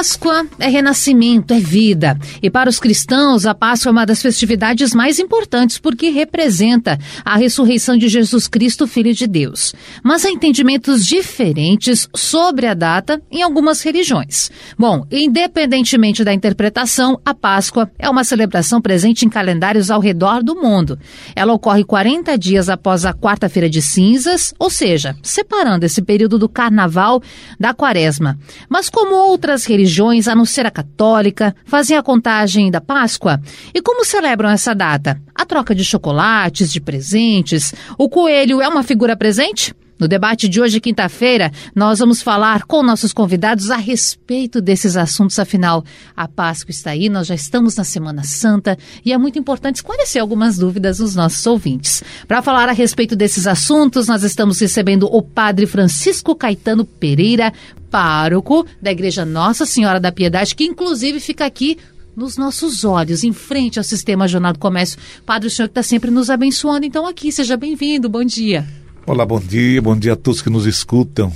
Páscoa é renascimento, é vida. E para os cristãos, a Páscoa é uma das festividades mais importantes porque representa a ressurreição de Jesus Cristo, Filho de Deus. Mas há entendimentos diferentes sobre a data em algumas religiões. Bom, independentemente da interpretação, a Páscoa é uma celebração presente em calendários ao redor do mundo. Ela ocorre 40 dias após a quarta-feira de cinzas, ou seja, separando esse período do carnaval da quaresma. Mas como outras outras religiões, a não ser a católica, fazem a contagem da Páscoa? E como celebram essa data? A troca de chocolates, de presentes? O coelho é uma figura presente? No debate de hoje, quinta-feira, nós vamos falar com nossos convidados a respeito desses assuntos. Afinal, a Páscoa está aí, nós já estamos na Semana Santa e é muito importante esclarecer algumas dúvidas dos nossos ouvintes. Para falar a respeito desses assuntos, nós estamos recebendo o Padre Francisco Caetano Pereira, pároco da Igreja Nossa Senhora da Piedade, que inclusive fica aqui nos nossos olhos, em frente ao Sistema Jornal do Comércio. Padre, o senhor que está sempre nos abençoando, então aqui, seja bem-vindo, bom dia. Olá, bom dia, bom dia a todos que nos escutam.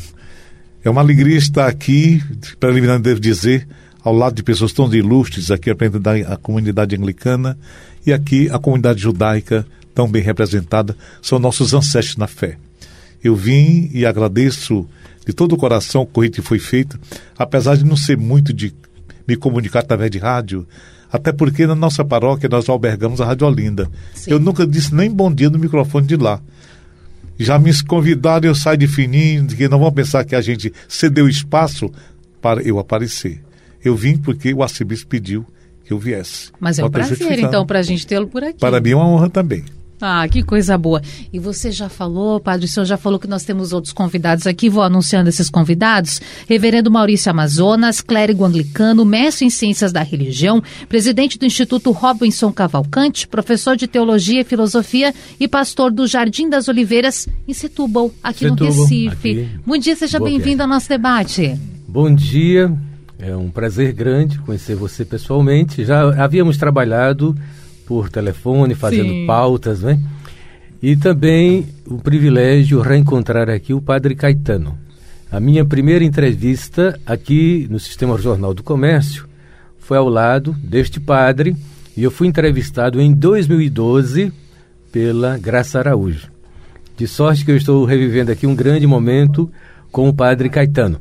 É uma alegria estar aqui, preliminar devo dizer, ao lado de pessoas tão ilustres, aqui a comunidade anglicana e aqui a comunidade judaica, tão bem representada, são nossos ancestros na fé. Eu vim e agradeço de todo o coração o que foi feito, apesar de não ser muito de me comunicar através de rádio, até porque na nossa paróquia nós albergamos a Rádio Olinda. Sim. Eu nunca disse nem bom dia no microfone de lá. Já me convidaram, eu saio de fininho, que não vão pensar que a gente cedeu espaço para eu aparecer. Eu vim porque o arcebispo pediu que eu viesse. Mas é um prazer, então, para a gente tê-lo por aqui. Para mim é uma honra também. Ah, que coisa boa. E você já falou, Padre, o senhor já falou que nós temos outros convidados aqui, vou anunciando esses convidados. Reverendo Maurício Amazonas, clérigo anglicano, mestre em ciências da religião, presidente do Instituto Robinson Cavalcante, professor de teologia e filosofia e pastor do Jardim das Oliveiras, em Setúbal, aqui Setúbal, no Recife. Aqui. Bom dia, seja bem-vindo ao nosso debate. Bom dia, é um prazer grande conhecer você pessoalmente. Já havíamos trabalhado por telefone, fazendo Sim. pautas, né? E também o privilégio reencontrar aqui o Padre Caetano. A minha primeira entrevista aqui no Sistema Jornal do Comércio foi ao lado deste padre e eu fui entrevistado em 2012 pela Graça Araújo. De sorte que eu estou revivendo aqui um grande momento com o Padre Caetano.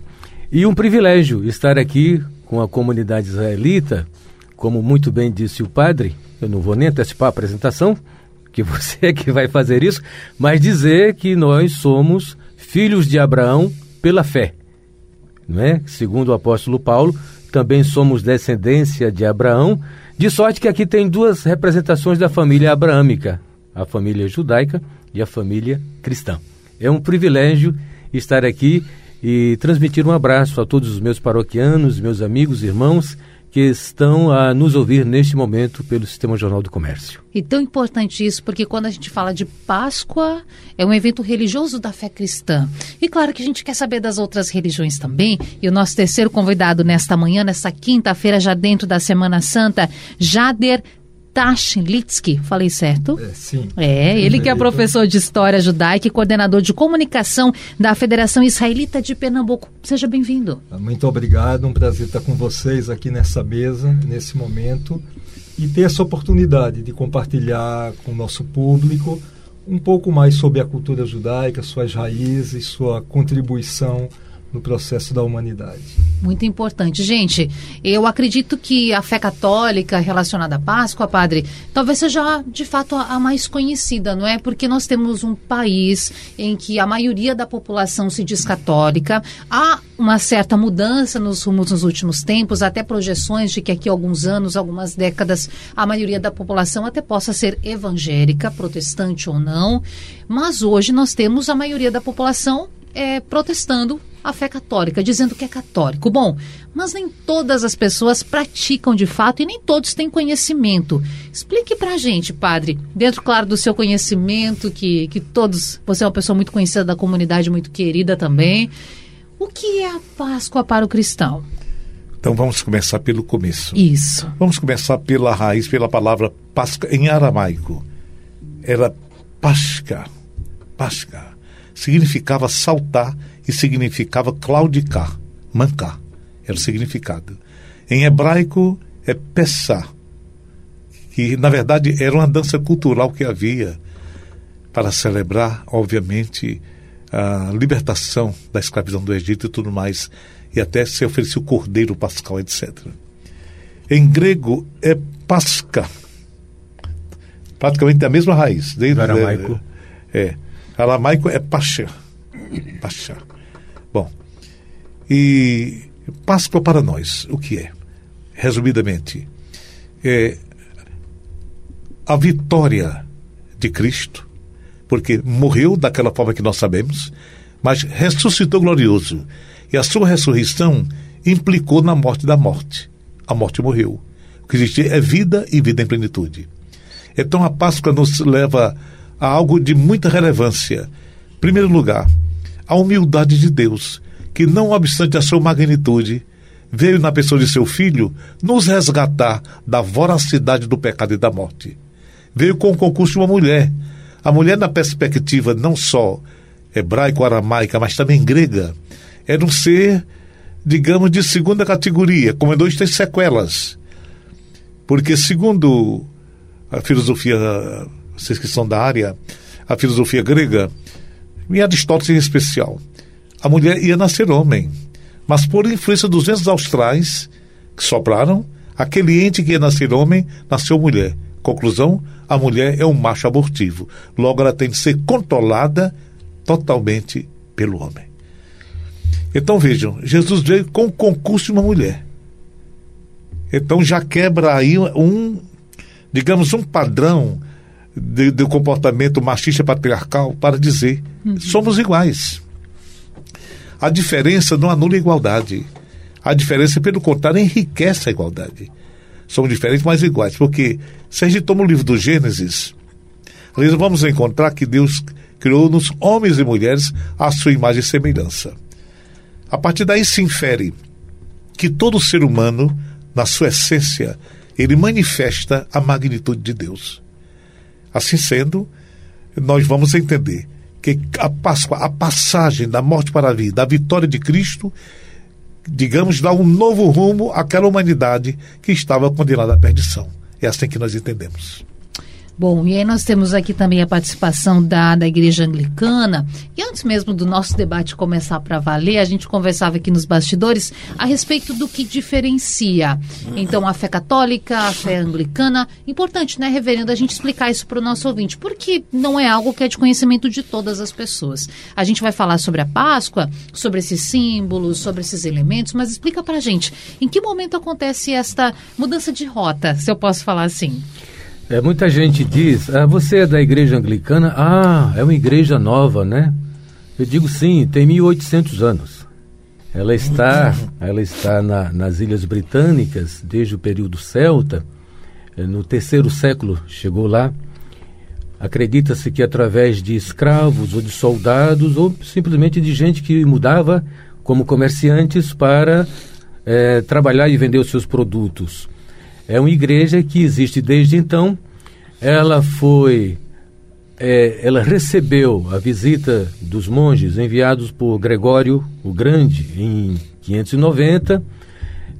E um privilégio estar aqui com a comunidade israelita, como muito bem disse o padre, eu não vou nem antecipar a apresentação, que você é que vai fazer isso, mas dizer que nós somos filhos de Abraão pela fé. Não é? Segundo o apóstolo Paulo, também somos descendência de Abraão, de sorte que aqui tem duas representações da família abraâmica, a família judaica e a família cristã. É um privilégio estar aqui e transmitir um abraço a todos os meus paroquianos, meus amigos, irmãos que estão a nos ouvir neste momento pelo Sistema Jornal do Comércio. E tão importante isso, porque quando a gente fala de Páscoa, é um evento religioso da fé cristã. E claro que a gente quer saber das outras religiões também. E o nosso terceiro convidado nesta manhã, nesta quinta-feira, já dentro da Semana Santa, Jader Tashlitsky, falei certo? É, sim. É, ele que é professor de História Judaica e coordenador de comunicação da Federação Israelita de Pernambuco. Seja bem-vindo. Muito obrigado, um prazer estar com vocês aqui nessa mesa, nesse momento, e ter essa oportunidade de compartilhar com o nosso público um pouco mais sobre a cultura judaica, suas raízes, sua contribuição no processo da humanidade. Muito importante. Gente, eu acredito que a fé católica relacionada à Páscoa, padre, talvez seja de fato a, mais conhecida, não é? Porque nós temos um país em que a maioria da população se diz católica. Há uma certa mudança nos rumos nos últimos tempos, até projeções de que aqui alguns anos, algumas décadas, a maioria da população até possa ser evangélica, protestante ou não. Mas hoje nós temos a maioria da população é, protestando a fé católica, dizendo que é católico. Bom, mas nem todas as pessoas praticam de fato e nem todos têm conhecimento. Explique pra gente, padre, dentro, claro, do seu conhecimento, que, que todos. Você é uma pessoa muito conhecida da comunidade, muito querida também. O que é a Páscoa para o cristão? Então vamos começar pelo começo. Isso. Vamos começar pela raiz, pela palavra Páscoa em aramaico. Era Pasca. Pasca. Significava saltar e significava claudicar, mancar. Era o significado. Em hebraico é Pessah, que na verdade era uma dança cultural que havia para celebrar, obviamente, a libertação da escravidão do Egito e tudo mais, e até se oferecia o cordeiro pascal, etc. Em grego é pasca, praticamente a mesma raiz. Desde, aramaico. É, é, aramaico é pasha. Pasha. Bom, e Páscoa para nós, o que é? Resumidamente, é a vitória de Cristo, porque morreu daquela forma que nós sabemos, mas ressuscitou glorioso. E a sua ressurreição implicou na morte da morte. A morte morreu. O que existe é vida e vida em plenitude. Então a Páscoa nos leva a algo de muita relevância. Em primeiro lugar, a humildade de Deus, que, não obstante a sua magnitude, veio na pessoa de seu filho nos resgatar da voracidade do pecado e da morte. Veio com o concurso de uma mulher. A mulher, na perspectiva não só hebraico-aramaica, mas também grega, era um ser, digamos, de segunda categoria, como dois tem sequelas. Porque, segundo a filosofia, vocês que são da área, a filosofia grega, e Aristóteles em especial. A mulher ia nascer homem, mas por influência dos ventos austrais que sopraram, aquele ente que ia nascer homem nasceu mulher. Conclusão: a mulher é um macho abortivo. Logo, ela tem de ser controlada totalmente pelo homem. Então vejam, Jesus veio com o concurso de uma mulher. Então já quebra aí um, digamos, um padrão de, de comportamento machista patriarcal para dizer uhum. somos iguais. A diferença não anula a igualdade. A diferença, pelo contrário, enriquece a igualdade. Somos diferentes, mas iguais. Porque se a gente toma o livro do Gênesis, nós vamos encontrar que Deus criou-nos homens e mulheres à sua imagem e semelhança. A partir daí se infere que todo ser humano, na sua essência, ele manifesta a magnitude de Deus. Assim sendo, nós vamos entender que a Páscoa, a passagem da morte para a vida, a vitória de Cristo, digamos, dá um novo rumo àquela humanidade que estava condenada à perdição. É assim que nós entendemos. Bom, e aí nós temos aqui também a participação da, da Igreja Anglicana. E antes mesmo do nosso debate começar para valer, a gente conversava aqui nos bastidores a respeito do que diferencia. Então, a fé católica, a fé anglicana. Importante, né, reverendo, a gente explicar isso para o nosso ouvinte, porque não é algo que é de conhecimento de todas as pessoas. A gente vai falar sobre a Páscoa, sobre esses símbolos, sobre esses elementos, mas explica para a gente em que momento acontece esta mudança de rota, se eu posso falar assim. É, muita gente diz, ah, você é da igreja anglicana? Ah, é uma igreja nova, né? Eu digo sim, tem 1800 anos. Ela está, ela está na, nas Ilhas Britânicas desde o período celta. É, no terceiro século chegou lá. Acredita-se que através de escravos ou de soldados ou simplesmente de gente que mudava como comerciantes para é, trabalhar e vender os seus produtos. É uma igreja que existe desde então. Ela foi, é, ela recebeu a visita dos monges enviados por Gregório o Grande em 590.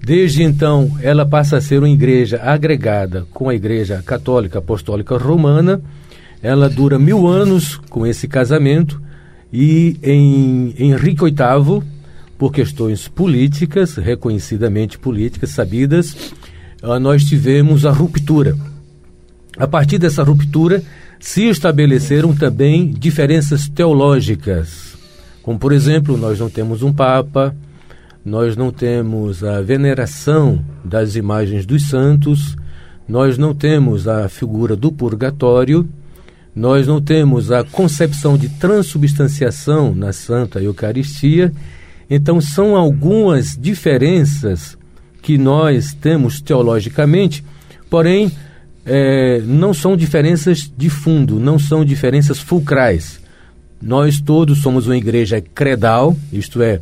Desde então, ela passa a ser uma igreja agregada com a Igreja Católica Apostólica Romana. Ela dura mil anos com esse casamento e em Henrique VIII, por questões políticas, reconhecidamente políticas, sabidas, nós tivemos a ruptura. A partir dessa ruptura, se estabeleceram também diferenças teológicas. Como, por exemplo, nós não temos um Papa, nós não temos a veneração das imagens dos santos, nós não temos a figura do purgatório, nós não temos a concepção de transubstanciação na Santa Eucaristia Então, são algumas diferenças que nós temos teologicamente, porém, é, não são diferenças de fundo, não são diferenças fulcrais. Nós todos somos uma igreja credal, isto é,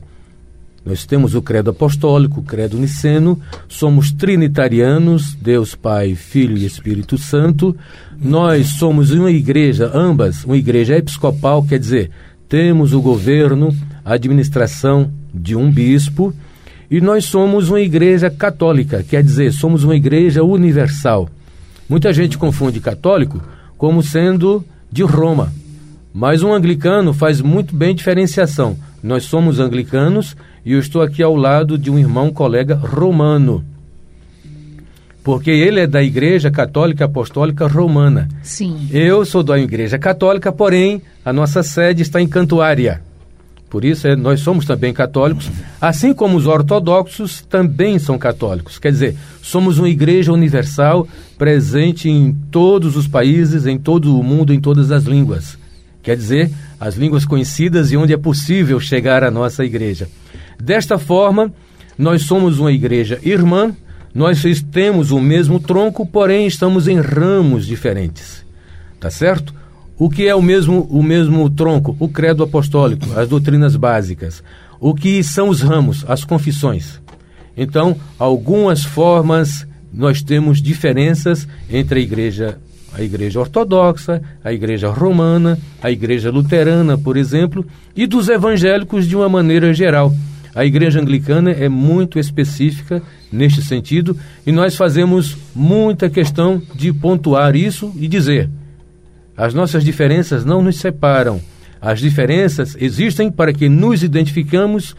nós temos o credo apostólico, o credo niceno, somos trinitarianos, Deus Pai, Filho e Espírito Santo. Nós somos uma igreja, ambas, uma igreja episcopal, quer dizer, temos o governo, a administração de um bispo, e nós somos uma igreja católica, quer dizer, somos uma igreja universal. Muita gente confunde católico como sendo de Roma, mas um anglicano faz muito bem diferenciação. Nós somos anglicanos e eu estou aqui ao lado de um irmão colega romano. Porque ele é da Igreja Católica Apostólica Romana. Sim. Eu sou da Igreja Católica, porém a nossa sede está em Cantuária. Por isso é, nós somos também católicos, assim como os ortodoxos também são católicos. Quer dizer, somos uma igreja universal presente em todos os países, em todo o mundo, em todas as línguas. Quer dizer, as línguas conhecidas e onde é possível chegar à nossa igreja. Desta forma, nós somos uma igreja irmã, nós temos o mesmo tronco, porém estamos em ramos diferentes. Tá certo? O que é o mesmo, o mesmo tronco? O credo apostólico, as doutrinas básicas. O que são os ramos? As confissões. Então, algumas formas nós temos diferenças entre a igreja a igreja ortodoxa, a igreja romana, a igreja luterana, por exemplo, e dos evangélicos de uma maneira geral. A igreja anglicana é muito específica neste sentido e nós fazemos muita questão de pontuar isso e dizer: as nossas diferenças não nos separam. As diferenças existem para que nos identificamos,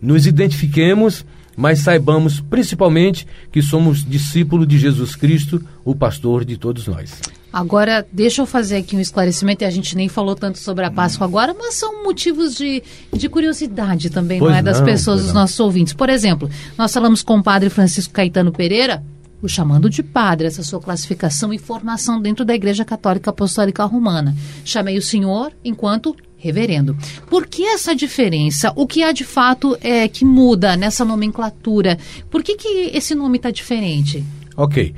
nos identifiquemos, mas saibamos principalmente que somos discípulos de Jesus Cristo, o pastor de todos nós. Agora, deixa eu fazer aqui um esclarecimento, e a gente nem falou tanto sobre a Páscoa agora, mas são motivos de, de curiosidade também, não é? Das não, pessoas, dos nossos ouvintes. Por exemplo, nós falamos com o padre Francisco Caetano Pereira, o chamando de padre, essa sua classificação e formação dentro da Igreja Católica Apostólica Romana. Chamei o senhor enquanto reverendo. Por que essa diferença? O que há de fato é que muda nessa nomenclatura? Por que, que esse nome está diferente? Ok.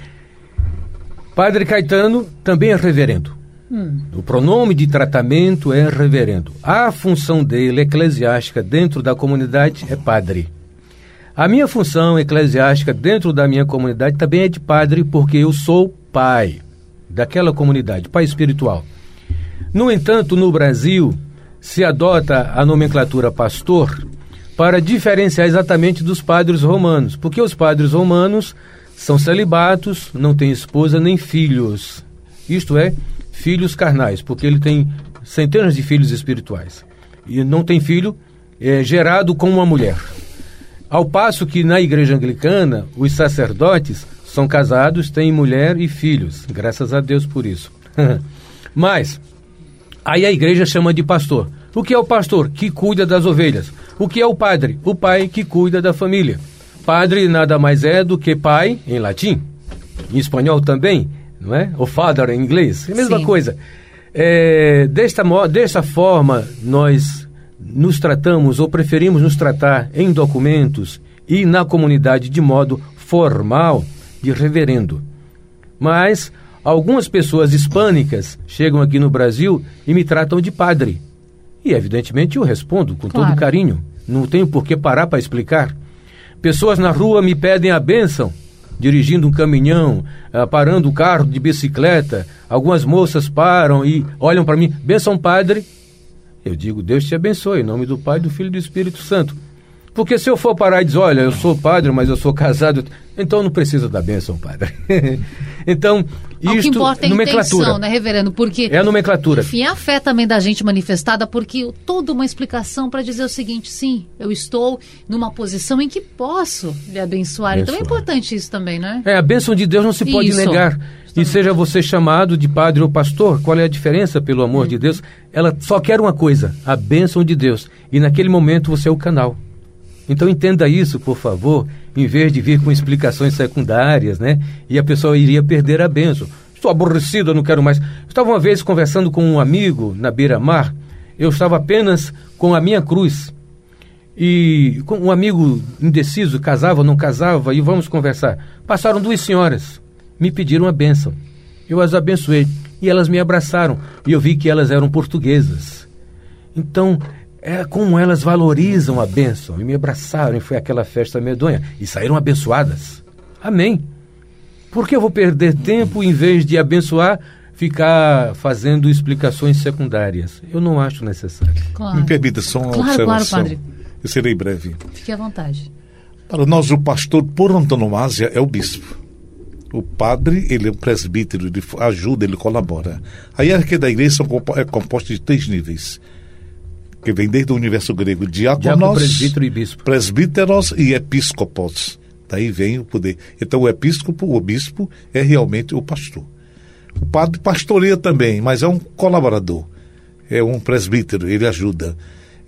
Padre Caetano também é reverendo. Hum. O pronome de tratamento é reverendo. A função dele, eclesiástica, dentro da comunidade é padre. A minha função eclesiástica dentro da minha comunidade também é de padre, porque eu sou pai daquela comunidade, pai espiritual. No entanto, no Brasil, se adota a nomenclatura pastor para diferenciar exatamente dos padres romanos, porque os padres romanos são celibatos, não têm esposa nem filhos. Isto é, filhos carnais, porque ele tem centenas de filhos espirituais. E não tem filho é, gerado com uma mulher. Ao passo que na igreja anglicana, os sacerdotes são casados, têm mulher e filhos. Graças a Deus por isso. Mas, aí a igreja chama de pastor. O que é o pastor? Que cuida das ovelhas. O que é o padre? O pai que cuida da família. Padre nada mais é do que pai em latim, em espanhol também, não é? O father em inglês, é a mesma Sim. coisa. É, desta, desta forma, nós nos tratamos ou preferimos nos tratar em documentos e na comunidade de modo formal de reverendo. Mas algumas pessoas hispânicas chegam aqui no Brasil e me tratam de padre. E evidentemente eu respondo com claro. todo carinho. Não tenho por que parar para explicar. Pessoas na rua me pedem a bênção, dirigindo um caminhão, uh, parando o carro de bicicleta. Algumas moças param e olham para mim, bênção, padre. Eu digo, Deus te abençoe, em nome do Pai, do Filho e do Espírito Santo. Porque se eu for parar e dizer, olha, eu sou padre, mas eu sou casado, então não precisa da bênção, padre. então, isto, o que importa é a nomenclatura. intenção, né, reverendo? Porque, é a nomenclatura. Enfim, é a fé também da gente manifestada, porque toda uma explicação para dizer o seguinte, sim, eu estou numa posição em que posso lhe abençoar. abençoar. Então é importante isso também, né? É, a bênção de Deus não se pode isso. negar. E seja você chamado de padre ou pastor, qual é a diferença, pelo amor hum. de Deus? Ela só quer uma coisa, a bênção de Deus. E naquele momento você é o canal. Então entenda isso, por favor, em vez de vir com explicações secundárias, né? E a pessoa iria perder a benção. Estou aborrecido, eu não quero mais. Estava uma vez conversando com um amigo na beira-mar, eu estava apenas com a minha cruz. E um amigo indeciso, casava ou não casava, e vamos conversar. Passaram duas senhoras, me pediram a bênção. Eu as abençoei e elas me abraçaram. E eu vi que elas eram portuguesas. Então, é como elas valorizam a bênção. E me abraçaram e foi aquela festa medonha. E saíram abençoadas. Amém. Por que eu vou perder tempo em vez de abençoar, ficar fazendo explicações secundárias? Eu não acho necessário. Claro. Me permita só uma claro, observação. Claro, padre. Eu serei breve. Fique à vontade. Para nós, o pastor, por antonomasia, é o bispo. O padre, ele é um presbítero, ele ajuda, ele colabora. A hierarquia da igreja é composta de três níveis, que vem desde o universo grego, diáconos, presbítero e bispo. presbíteros e episcopos. Daí vem o poder. Então o episcopo, o bispo, é realmente o pastor. O padre pastoreia também, mas é um colaborador. É um presbítero, ele ajuda.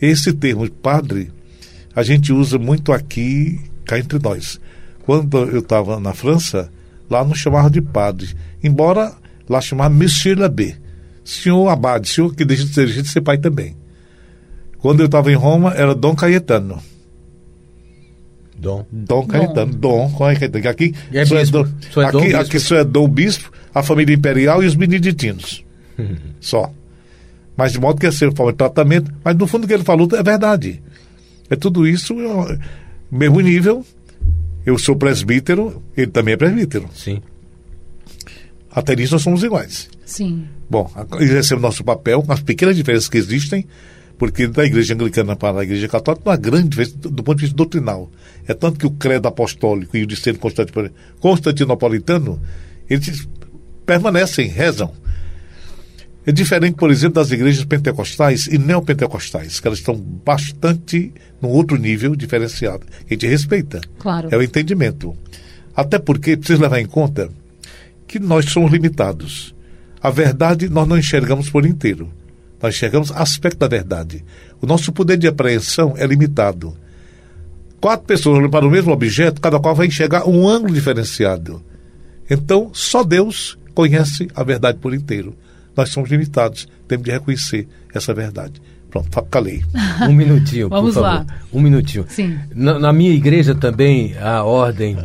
Esse termo padre, a gente usa muito aqui, cá entre nós. Quando eu estava na França, Lá não chamava de padre, embora lá chamava Monsieur l'Abbé, senhor abade, senhor que deixa de ser, de ser pai também. Quando eu estava em Roma, era Dom Caetano. Dom. Dom Caetano. Dom, Dom Caetano. Aqui, é só, é só é aqui, aqui só é Dom Bispo, a família imperial e os beneditinos. só. Mas de modo que é ser forma de tratamento, mas no fundo o que ele falou é verdade. É tudo isso, é, mesmo nível, eu sou presbítero, ele também é presbítero. Sim. Até nisso nós somos iguais. Sim. Bom, exercemos nosso papel, as pequenas diferenças que existem, porque da igreja anglicana para a igreja católica não há grande diferença do, ponto de vista doutrinal. É tanto que o credo apostólico e o discernimento constantinopolitano, eles permanecem, rezam. É diferente, por exemplo, das igrejas pentecostais e neopentecostais, que elas estão bastante num outro nível diferenciado. A gente respeita. Claro. É o entendimento. Até porque precisa levar em conta que nós somos limitados. A verdade nós não enxergamos por inteiro. Nós enxergamos aspecto da verdade. O nosso poder de apreensão é limitado. Quatro pessoas olhando para o mesmo objeto, cada qual vai enxergar um ângulo diferenciado. Então, só Deus conhece a verdade por inteiro nós somos limitados, temos de reconhecer essa verdade. Pronto, calei. Um minutinho, Vamos por favor. lá. Um minutinho. Sim. Na, na, minha igreja também a ordem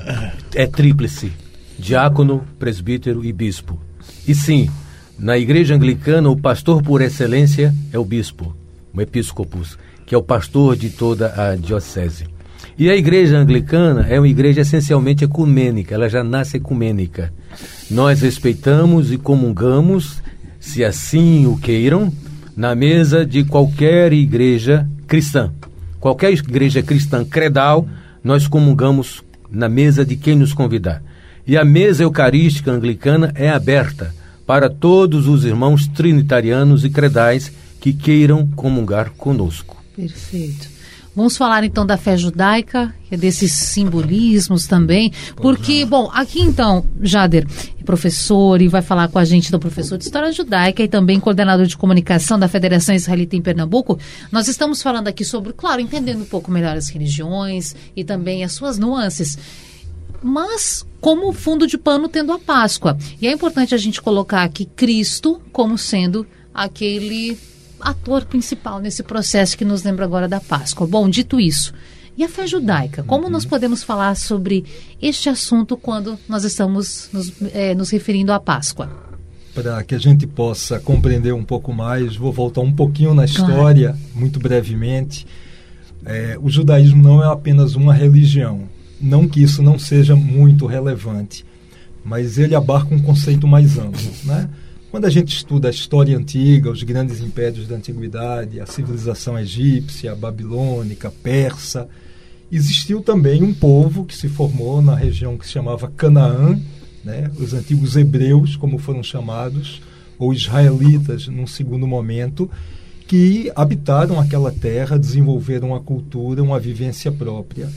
é tríplice: diácono, presbítero e bispo. E sim, na igreja anglicana o pastor por excelência é o bispo, o episcopus, que é o pastor de toda a diocese. E a igreja anglicana é uma igreja essencialmente ecumênica, ela já nasce ecumênica. Nós respeitamos e comungamos se assim o queiram, na mesa de qualquer igreja cristã. Qualquer igreja cristã credal, nós comungamos na mesa de quem nos convidar. E a mesa eucarística anglicana é aberta para todos os irmãos trinitarianos e credais que queiram comungar conosco. Perfeito. Vamos falar então da fé judaica, é desses simbolismos também, porque, bom, aqui então, Jader é professor e vai falar com a gente do professor de História Judaica e também coordenador de comunicação da Federação Israelita em Pernambuco. Nós estamos falando aqui sobre, claro, entendendo um pouco melhor as religiões e também as suas nuances mas como fundo de pano tendo a Páscoa. E é importante a gente colocar aqui Cristo como sendo aquele ator principal nesse processo que nos lembra agora da Páscoa. Bom, dito isso, e a fé judaica? Como uhum. nós podemos falar sobre este assunto quando nós estamos nos, é, nos referindo à Páscoa? Para que a gente possa compreender um pouco mais, vou voltar um pouquinho na história, claro. muito brevemente. É, o judaísmo não é apenas uma religião, não que isso não seja muito relevante, mas ele abarca um conceito mais amplo, né? Quando a gente estuda a história antiga, os grandes impérios da antiguidade, a civilização egípcia, babilônica, persa, existiu também um povo que se formou na região que se chamava Canaã, né? os antigos hebreus, como foram chamados, ou israelitas, num segundo momento, que habitaram aquela terra, desenvolveram uma cultura, uma vivência própria.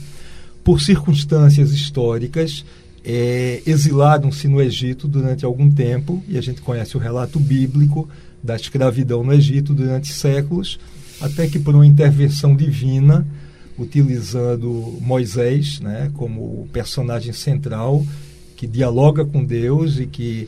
Por circunstâncias históricas, é, exilaram-se no Egito durante algum tempo, e a gente conhece o relato bíblico da escravidão no Egito durante séculos, até que por uma intervenção divina, utilizando Moisés né, como personagem central, que dialoga com Deus e que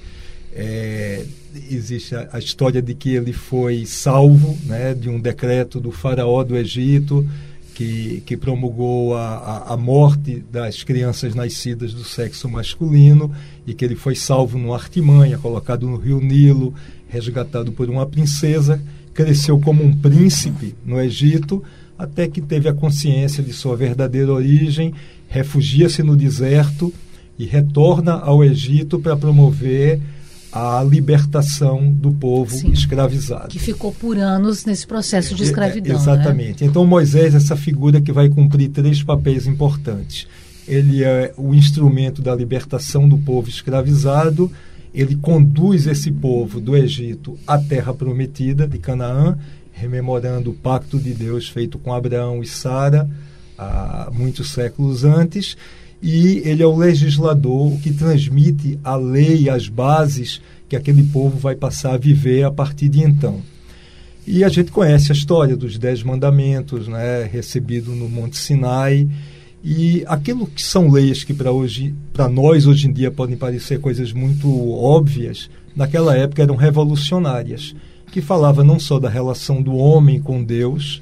é, existe a, a, história de que ele foi salvo né, de um decreto do faraó do Egito, que, que promulgou a, a, a, morte das crianças nascidas do sexo masculino e que ele foi salvo numa artimanha, colocado no rio Nilo, resgatado por uma princesa, cresceu como um príncipe no Egito, até que teve a consciência de sua verdadeira origem, refugia-se no deserto e retorna ao Egito para promover a libertação do povo Sim, escravizado. Que ficou por anos nesse processo de é, escravidão. É, exatamente. Né? Então Moisés é essa figura que vai cumprir três papéis importantes. Ele é o instrumento da libertação do povo escravizado, ele conduz esse povo do Egito à terra prometida de Canaã, rememorando o pacto de Deus feito com Abraão e Sara há muitos séculos antes e ele é o legislador que transmite a lei, as bases que aquele povo vai passar a viver a partir de então. E a gente conhece a história dos Dez Mandamentos, né, recebido no Monte Sinai, e aquilo que são leis que para hoje, para nós hoje em dia podem parecer coisas muito óbvias, naquela época eram revolucionárias, que falava não só da relação do homem com Deus,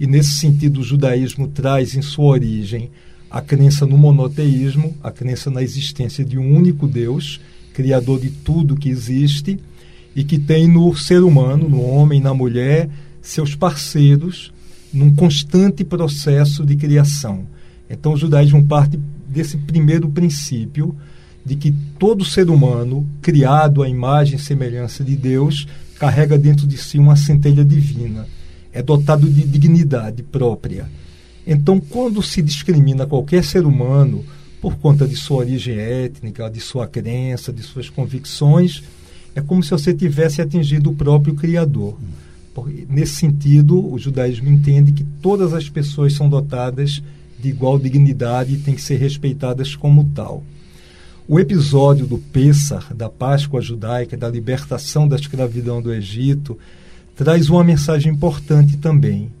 e nesse sentido o judaísmo traz em sua origem a crença no monoteísmo, a crença na existência de um único Deus, criador de tudo que existe, e que tem no ser humano, no homem, na mulher, seus parceiros num constante processo de criação. Então o judaísmo parte desse primeiro princípio de que todo ser humano, criado à imagem e semelhança de Deus, carrega dentro de si uma centelha divina, é dotado de dignidade própria então, quando se discrimina qualquer ser humano por conta de sua origem étnica, de sua crença, de suas convicções, é como se você tivesse atingido o próprio Criador. Nesse sentido, o judaísmo entende que todas as pessoas são dotadas de igual dignidade e têm que ser respeitadas como tal. O episódio do Pêssar, da Páscoa judaica, da libertação da escravidão do Egito, traz uma mensagem importante também.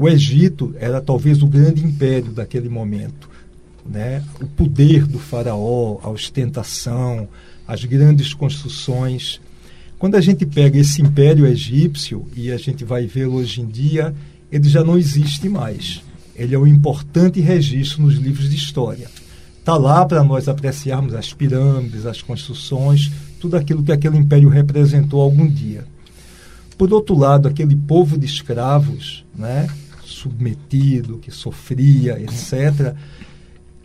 O Egito era talvez o grande império daquele momento. Né? O poder do faraó, a ostentação, as grandes construções. Quando a gente pega esse império egípcio e a gente vai ver hoje em dia, ele já não existe mais. Ele é um importante registro nos livros de história. Está lá para nós apreciarmos as pirâmides, as construções, tudo aquilo que aquele império representou algum dia. Por outro lado, aquele povo de escravos, né, submetido, que sofria, etc.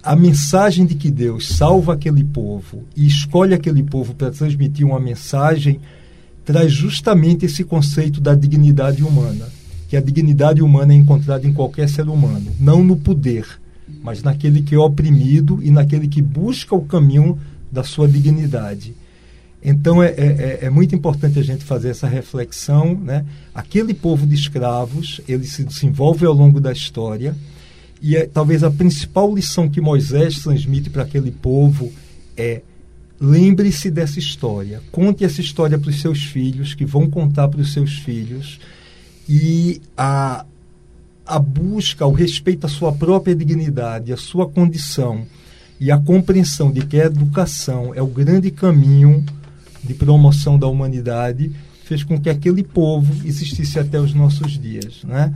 A mensagem de que Deus salva aquele povo e escolhe aquele povo para transmitir uma mensagem traz justamente esse conceito da dignidade humana, que a dignidade humana é encontrada em qualquer ser humano, não no poder, mas naquele que é oprimido e naquele que busca o caminho da sua dignidade. Então é, é, é, é, muito importante a gente fazer essa reflexão. Né? Aquele povo de escravos, ele se desenvolve ao longo da história, e é, talvez a principal lição que Moisés transmite para aquele povo é lembre-se dessa história, conte essa história para os seus filhos, que vão contar para os seus filhos, e a, a busca, o respeito à sua própria dignidade, à sua condição, e a compreensão de que a educação é o grande caminho de promoção da humanidade fez com que aquele povo existisse até os nossos dias. Né?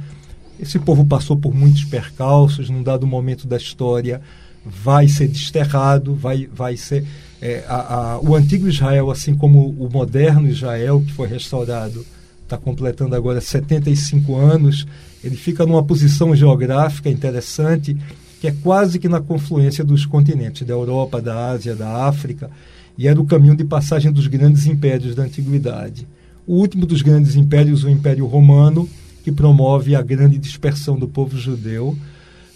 Esse povo passou por muitos percalços, num dado momento da história vai ser desterrado, vai, vai ser. É, a, a, o antigo Israel, assim como o moderno Israel, que foi restaurado, está completando agora 75 anos, ele fica numa posição geográfica interessante, que é quase que na confluência dos continentes, da Europa, da Ásia, da África e era o caminho de passagem dos grandes impérios da antiguidade. O último dos grandes impérios, o Império Romano, que promove a grande dispersão do povo judeu.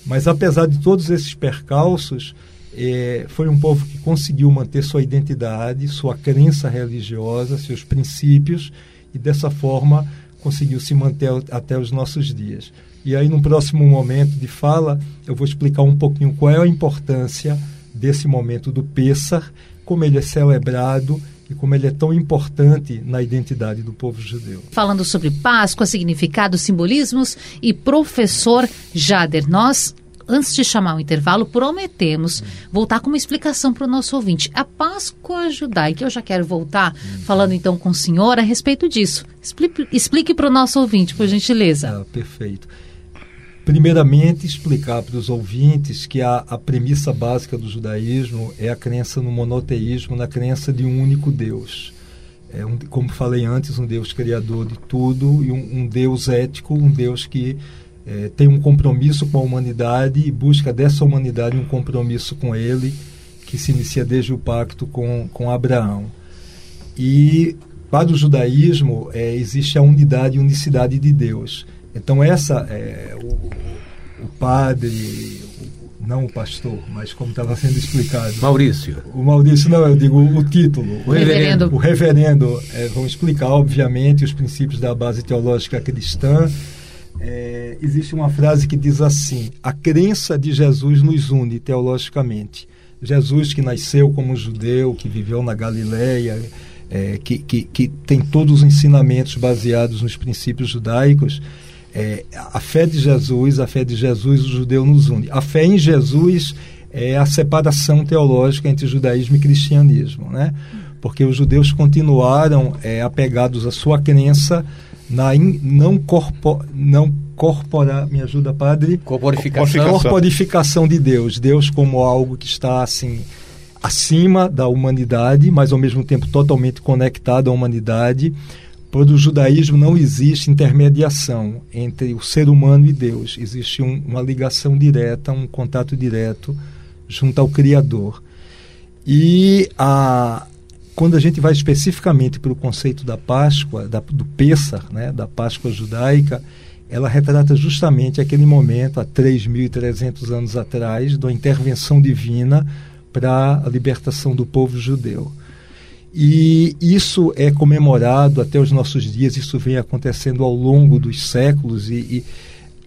Mas apesar de todos esses percalços, é, foi um povo que conseguiu manter sua identidade, sua crença religiosa, seus princípios, e dessa forma conseguiu se manter até os nossos dias. E aí, no próximo momento de fala, eu vou explicar um pouquinho qual é a importância desse momento do Pêssar como ele é celebrado e como ele é tão importante na identidade do povo judeu. Falando sobre Páscoa, significado, simbolismos e professor Jader, nós antes de chamar o intervalo, prometemos voltar com uma explicação para o nosso ouvinte. A Páscoa judaica, eu já quero voltar falando então com o senhor a respeito disso. Explique, explique para o nosso ouvinte, por gentileza. Ah, perfeito. Primeiramente, explicar para os ouvintes que a, a premissa básica do judaísmo é a crença no monoteísmo, na crença de um único Deus. É um, como falei antes, um Deus criador de tudo e um, um Deus ético, um Deus que é, tem um compromisso com a humanidade e busca dessa humanidade um compromisso com ele, que se inicia desde o pacto com, com Abraão. E para o judaísmo é, existe a unidade e unicidade de Deus. Então essa é, o, o padre, não o pastor, mas como estava sendo explicado. Maurício. O Maurício, não, eu digo o título. O reverendo. O reverendo é, vão explicar, obviamente, os princípios da base teológica cristã. É, existe uma frase que diz assim: a crença de Jesus nos une teologicamente. Jesus que nasceu como judeu, que viveu na Galileia, é, que, que, que tem todos os ensinamentos baseados nos princípios judaicos, é, a fé de Jesus, a fé de Jesus, o judeu nos une. A fé em Jesus é a separação teológica entre judaísmo e cristianismo, né? Porque os judeus continuaram é, apegados à sua crença na in, não corpo, não corpora, me ajuda padre, corporificação. corporificação de Deus, Deus como algo que está assim acima da humanidade, mas ao mesmo tempo totalmente conectado à humanidade para o judaísmo não existe intermediação entre o ser humano e Deus. Existe um, uma ligação direta, um contato direto junto ao Criador. E a, quando a gente vai especificamente para o conceito da Páscoa, da, do Pêssar, né, da Páscoa judaica, ela retrata justamente aquele momento, há 3.300 anos atrás, da intervenção divina para a libertação do povo judeu. E isso é comemorado até os nossos dias, isso vem acontecendo ao longo dos séculos e, e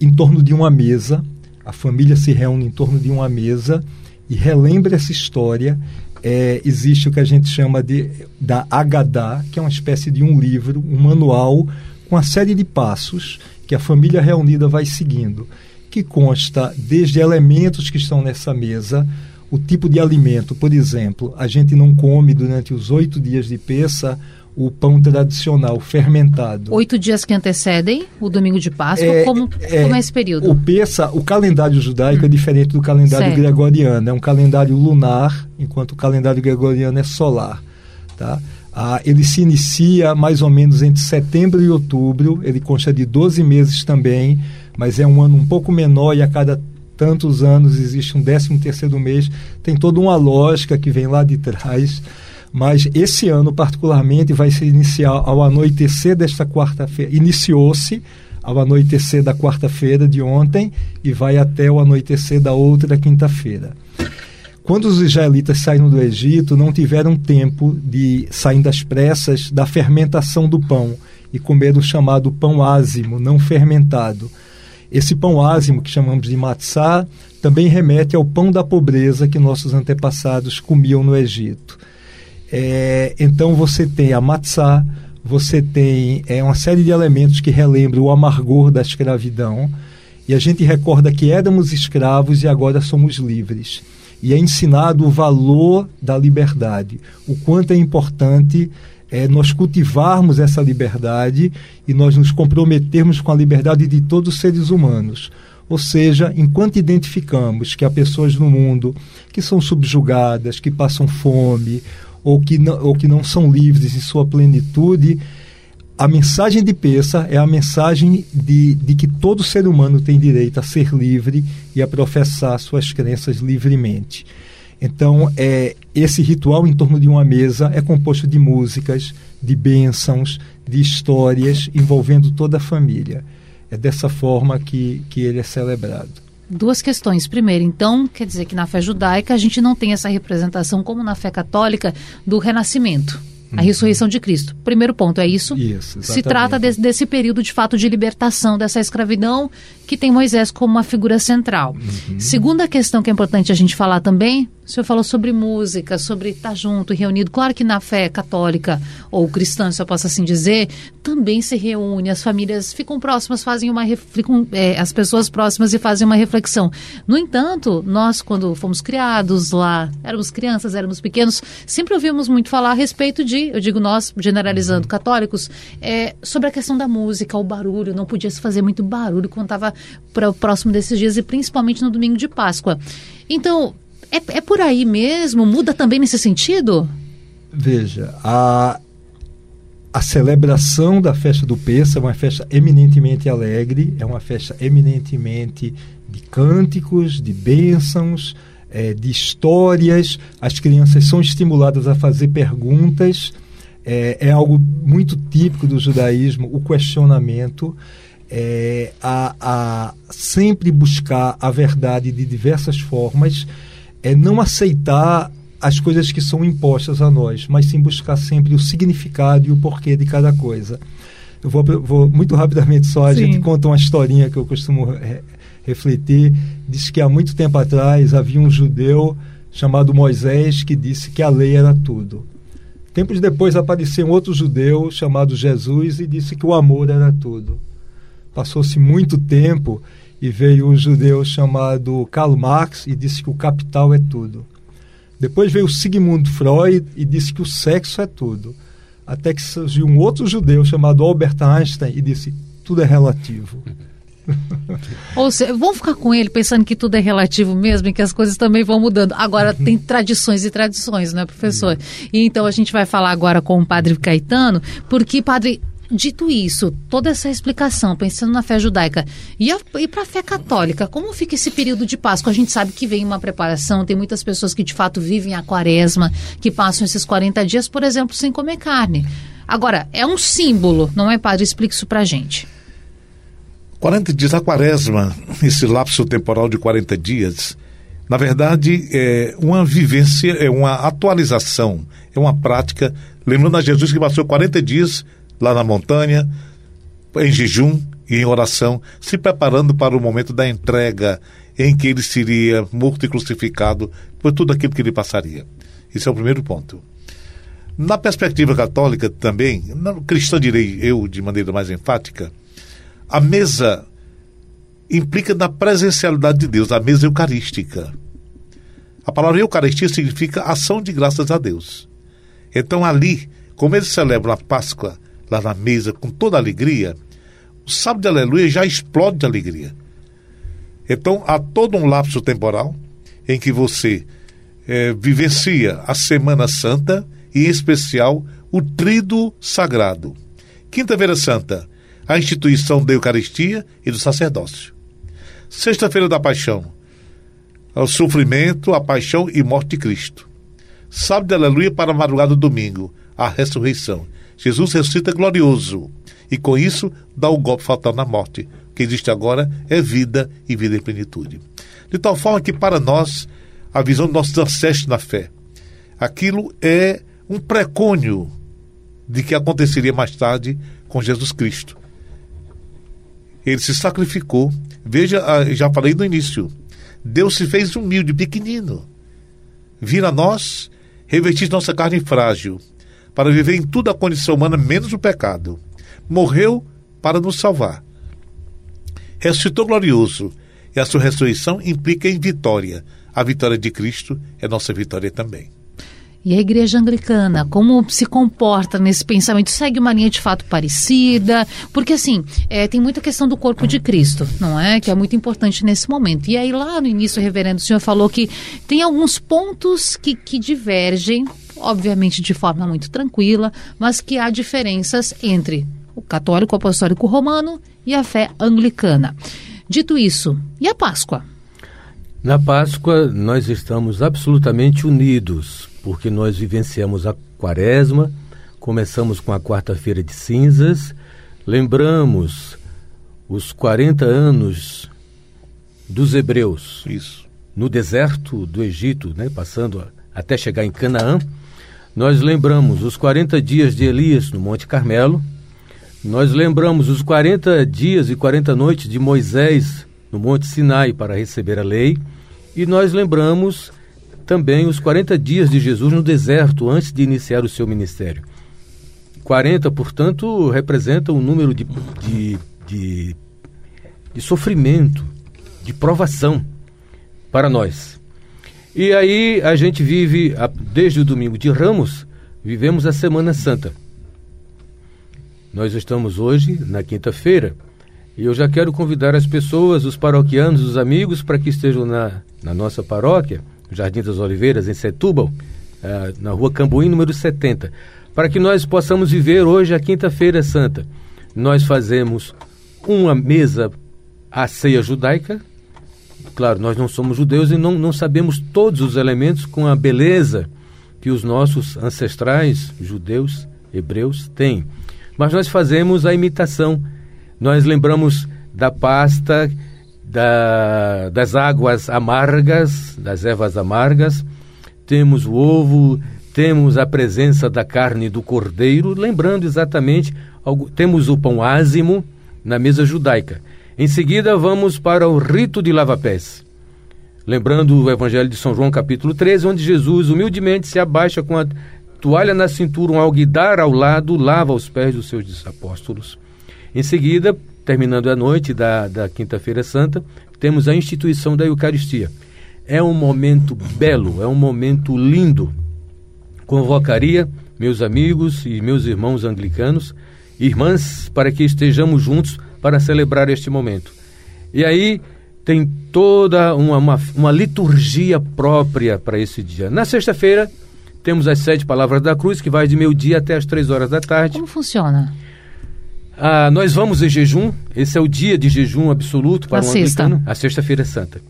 em torno de uma mesa, a família se reúne em torno de uma mesa e relembra essa história. É, existe o que a gente chama de da Agadá, que é uma espécie de um livro, um manual com uma série de passos que a família reunida vai seguindo, que consta desde elementos que estão nessa mesa o tipo de alimento. Por exemplo, a gente não come durante os oito dias de peça o pão tradicional fermentado. Oito dias que antecedem o domingo de Páscoa, é, como, é, como é esse período? O peça, o calendário judaico hum. é diferente do calendário certo. gregoriano. É um calendário lunar, enquanto o calendário gregoriano é solar. Tá? Ah, ele se inicia mais ou menos entre setembro e outubro, ele consta de 12 meses também, mas é um ano um pouco menor e a cada tantos anos existe um décimo terceiro mês, tem toda uma lógica que vem lá de trás. Mas esse ano, particularmente, vai se iniciar ao anoitecer desta quarta-feira. Iniciou-se ao anoitecer da quarta-feira de ontem e vai até o anoitecer da outra quinta-feira. Quando os israelitas saíram do Egito, não tiveram tempo de, saindo às pressas, da fermentação do pão e comer o chamado pão ázimo, não fermentado esse pão ázimo, que chamamos de matzá, também remete ao pão da pobreza que nossos antepassados comiam no Egito. É, então você tem a matzá, você tem é, uma série de elementos que relembram o amargor da escravidão, e a gente recorda que éramos escravos e agora somos livres. E é ensinado o valor da liberdade, o quanto é importante é nós cultivarmos essa liberdade e nós nos comprometermos com a liberdade de todos os seres humanos. Ou seja, enquanto identificamos que há pessoas no mundo que são subjugadas, que passam fome ou que não, ou que não são livres em sua plenitude, a mensagem de Peça é a mensagem de, de que todo ser humano tem direito a ser livre e a professar suas crenças livremente. Então, é, esse ritual em torno de uma mesa é composto de músicas, de bênçãos, de histórias envolvendo toda a família. É dessa forma que, que ele é celebrado. Duas questões. Primeiro, então, quer dizer que na fé judaica a gente não tem essa representação como na fé católica do renascimento a ressurreição de Cristo. Primeiro ponto é isso. Isso. Se trata de, desse período de fato de libertação dessa escravidão que tem Moisés como uma figura central. Uhum. Segunda questão que é importante a gente falar também O senhor falou sobre música, sobre estar junto, reunido. Claro que na fé católica ou cristã, se eu posso assim dizer, também se reúne, as famílias ficam próximas, fazem uma ficam, é, as pessoas próximas e fazem uma reflexão. No entanto, nós quando fomos criados lá, éramos crianças, éramos pequenos, sempre ouvimos muito falar a respeito de, eu digo nós, generalizando católicos, é, sobre a questão da música, o barulho, não podia se fazer muito barulho quando estava próximo desses dias e principalmente no domingo de Páscoa. Então, é, é por aí mesmo? Muda também nesse sentido? Veja, a, a celebração da festa do Pêssego é uma festa eminentemente alegre, é uma festa eminentemente de cânticos, de bênçãos, é, de histórias. As crianças são estimuladas a fazer perguntas. É, é algo muito típico do judaísmo, o questionamento. É, a, a sempre buscar a verdade de diversas formas é não aceitar as coisas que são impostas a nós, mas sim buscar sempre o significado e o porquê de cada coisa. Eu vou, vou muito rapidamente só, a sim. gente conta uma historinha que eu costumo re, refletir. Diz que há muito tempo atrás havia um judeu chamado Moisés que disse que a lei era tudo. Tempos depois apareceu um outro judeu chamado Jesus e disse que o amor era tudo. Passou-se muito tempo e veio um judeu chamado Karl Marx e disse que o capital é tudo. Depois veio Sigmund Freud e disse que o sexo é tudo. Até que surgiu um outro judeu chamado Albert Einstein e disse tudo é relativo. Ou seja, vamos ficar com ele pensando que tudo é relativo mesmo e que as coisas também vão mudando. Agora, tem tradições e tradições, né, professor? E então a gente vai falar agora com o padre Caetano, porque, padre, Dito isso, toda essa explicação, pensando na fé judaica, e, e para a fé católica, como fica esse período de Páscoa? A gente sabe que vem uma preparação, tem muitas pessoas que de fato vivem a quaresma, que passam esses 40 dias, por exemplo, sem comer carne. Agora, é um símbolo, não é, padre? Explique isso para a gente. 40 dias, a quaresma, esse lapso temporal de 40 dias, na verdade, é uma vivência, é uma atualização, é uma prática. Lembrando a Jesus que passou 40 dias lá na montanha, em jejum e em oração, se preparando para o momento da entrega em que ele seria morto e crucificado por tudo aquilo que ele passaria. Esse é o primeiro ponto. Na perspectiva católica também, cristã direi eu de maneira mais enfática, a mesa implica na presencialidade de Deus, a mesa eucarística. A palavra Eucaristia significa ação de graças a Deus. Então ali, como eles celebram a Páscoa lá na mesa com toda alegria, o sábado de aleluia já explode de alegria. Então há todo um lapso temporal em que você é, vivencia a Semana Santa e, em especial, o Trido Sagrado. Quinta-feira Santa, a instituição da Eucaristia e do sacerdócio. Sexta-feira da Paixão, o sofrimento, a paixão e morte de Cristo. Sábado de Aleluia para a madrugada do domingo, a ressurreição. Jesus ressuscita glorioso e com isso dá o golpe fatal na morte. O que existe agora é vida e vida em plenitude. De tal forma que para nós, a visão dos nossos ancestros na fé, aquilo é um precônio de que aconteceria mais tarde com Jesus Cristo. Ele se sacrificou. Veja, ah, já falei no início. Deus se fez humilde, pequenino. Vira nós, revestir nossa carne frágil para viver em toda a condição humana, menos o pecado. Morreu para nos salvar. Ressuscitou glorioso, e a sua ressurreição implica em vitória. A vitória de Cristo é nossa vitória também. E a igreja anglicana, como se comporta nesse pensamento? Segue uma linha de fato parecida? Porque, assim, é, tem muita questão do corpo de Cristo, não é? Que é muito importante nesse momento. E aí, lá no início, o reverendo, o senhor falou que tem alguns pontos que, que divergem obviamente de forma muito tranquila, mas que há diferenças entre o católico apostólico romano e a fé anglicana. Dito isso, e a Páscoa? Na Páscoa, nós estamos absolutamente unidos, porque nós vivenciamos a Quaresma, começamos com a quarta-feira de cinzas, lembramos os 40 anos dos hebreus. Isso. No deserto do Egito, né, passando até chegar em Canaã, nós lembramos os 40 dias de Elias no Monte Carmelo, nós lembramos os 40 dias e 40 noites de Moisés no Monte Sinai para receber a lei, e nós lembramos também os 40 dias de Jesus no deserto antes de iniciar o seu ministério. 40, portanto, representa um número de, de, de, de sofrimento, de provação para nós. E aí a gente vive, desde o domingo de Ramos, vivemos a Semana Santa. Nós estamos hoje na quinta-feira e eu já quero convidar as pessoas, os paroquianos, os amigos, para que estejam na, na nossa paróquia, Jardim das Oliveiras, em Setúbal, uh, na rua Cambuí, número 70, para que nós possamos viver hoje a Quinta-feira Santa. Nós fazemos uma mesa à ceia judaica. Claro, nós não somos judeus e não, não sabemos todos os elementos com a beleza que os nossos ancestrais judeus, hebreus, têm. Mas nós fazemos a imitação. Nós lembramos da pasta, da, das águas amargas, das ervas amargas, temos o ovo, temos a presença da carne do cordeiro, lembrando exatamente, temos o pão ázimo na mesa judaica. Em seguida, vamos para o rito de lava-pés. Lembrando o Evangelho de São João, capítulo 13, onde Jesus humildemente se abaixa com a toalha na cintura, um alguidar ao lado, lava os pés dos seus apóstolos. Em seguida, terminando a noite da, da Quinta-feira Santa, temos a instituição da Eucaristia. É um momento belo, é um momento lindo convocaria meus amigos e meus irmãos anglicanos, irmãs, para que estejamos juntos para celebrar este momento. E aí tem toda uma, uma, uma liturgia própria para esse dia. Na sexta-feira, temos as sete palavras da cruz, que vai de meio-dia até as três horas da tarde. Como funciona? Ah, nós vamos em jejum, esse é o dia de jejum absoluto para o um sexta. a sexta-feira santa.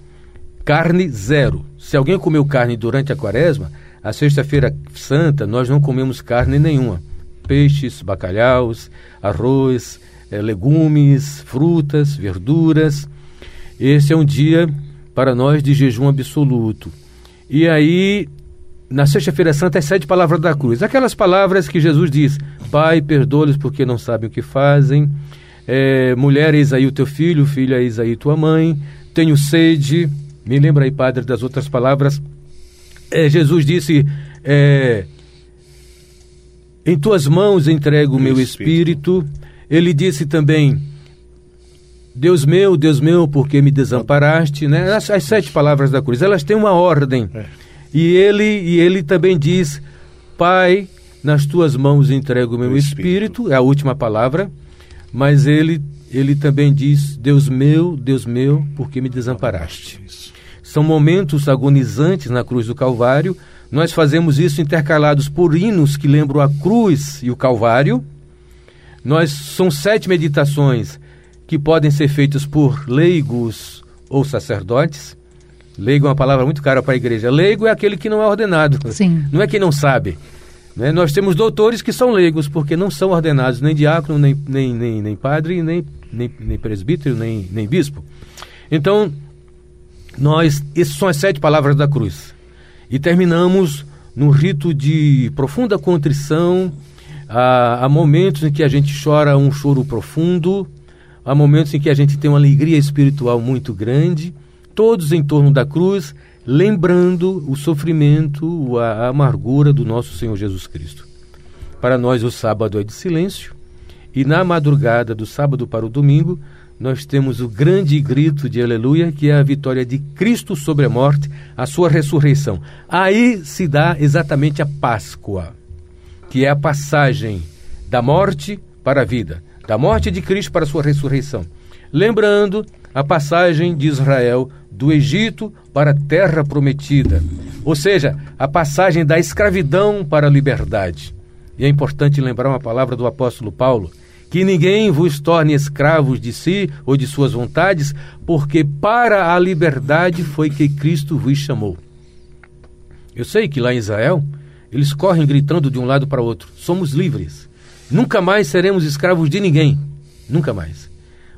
Carne zero. Se alguém comeu carne durante a quaresma, a sexta-feira santa nós não comemos carne nenhuma. Peixes, bacalhaus, arroz, é, legumes, frutas, verduras. Esse é um dia para nós de jejum absoluto. E aí, na sexta-feira santa, as sete palavras da cruz. Aquelas palavras que Jesus diz: Pai, perdoa-lhes porque não sabem o que fazem. É, mulher, eis aí o teu filho, filha, eis aí tua mãe. Tenho sede. Me lembra aí, Padre, das outras palavras é, Jesus disse: é, Em tuas mãos entrego o meu espírito. espírito. Ele disse também: Deus meu, Deus meu, porque me desamparaste, né? As, as sete palavras da cruz, elas têm uma ordem. É. E ele e ele também diz: Pai, nas tuas mãos entrego o meu espírito. espírito, é a última palavra, mas ele ele também diz: Deus meu, Deus meu, porque me desamparaste. São momentos agonizantes na cruz do Calvário. Nós fazemos isso intercalados por hinos que lembram a cruz e o Calvário. Nós são sete meditações que podem ser feitas por leigos ou sacerdotes. Leigo é uma palavra muito cara para a igreja. Leigo é aquele que não é ordenado. Sim. Não é quem não sabe. Né? Nós temos doutores que são leigos, porque não são ordenados nem diácono, nem, nem, nem, nem padre, nem, nem, nem presbítero, nem, nem bispo. Então, nós, essas são as sete palavras da cruz. E terminamos num rito de profunda contrição. Há, há momentos em que a gente chora um choro profundo, há momentos em que a gente tem uma alegria espiritual muito grande, todos em torno da cruz, lembrando o sofrimento, a, a amargura do nosso Senhor Jesus Cristo. Para nós, o sábado é de silêncio, e na madrugada do sábado para o domingo, nós temos o grande grito de aleluia, que é a vitória de Cristo sobre a morte, a sua ressurreição. Aí se dá exatamente a Páscoa, que é a passagem da morte para a vida, da morte de Cristo para a sua ressurreição. Lembrando a passagem de Israel do Egito para a terra prometida, ou seja, a passagem da escravidão para a liberdade. E é importante lembrar uma palavra do apóstolo Paulo que ninguém vos torne escravos de si ou de suas vontades, porque para a liberdade foi que Cristo vos chamou. Eu sei que lá em Israel, eles correm gritando de um lado para o outro: somos livres. Nunca mais seremos escravos de ninguém. Nunca mais.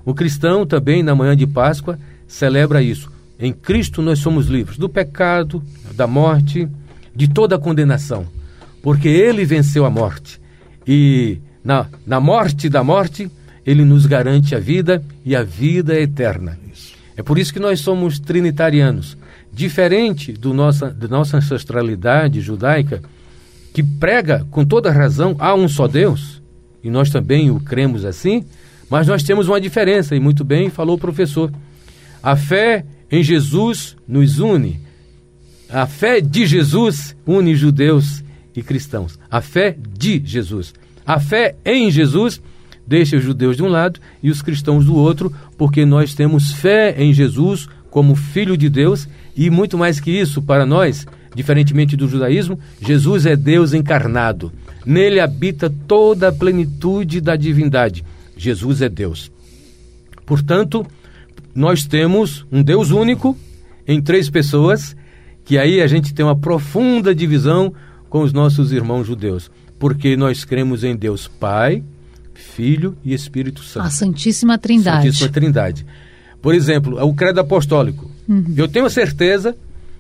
O cristão também, na manhã de Páscoa, celebra isso. Em Cristo nós somos livres do pecado, da morte, de toda a condenação, porque Ele venceu a morte. E na, na morte da morte, ele nos garante a vida e a vida eterna. É por isso que nós somos trinitarianos. diferente do nossa, da nossa ancestralidade judaica, que prega com toda razão há um só Deus, e nós também o cremos assim, mas nós temos uma diferença, e muito bem falou o professor. A fé em Jesus nos une. A fé de Jesus une judeus e cristãos. A fé de Jesus. A fé em Jesus deixa os judeus de um lado e os cristãos do outro, porque nós temos fé em Jesus como Filho de Deus e muito mais que isso, para nós, diferentemente do judaísmo, Jesus é Deus encarnado. Nele habita toda a plenitude da divindade. Jesus é Deus. Portanto, nós temos um Deus único em três pessoas, que aí a gente tem uma profunda divisão com os nossos irmãos judeus, porque nós cremos em Deus Pai, Filho e Espírito Santo. A Santíssima Trindade. Santíssima Trindade. Por exemplo, o credo apostólico. Uhum. Eu tenho certeza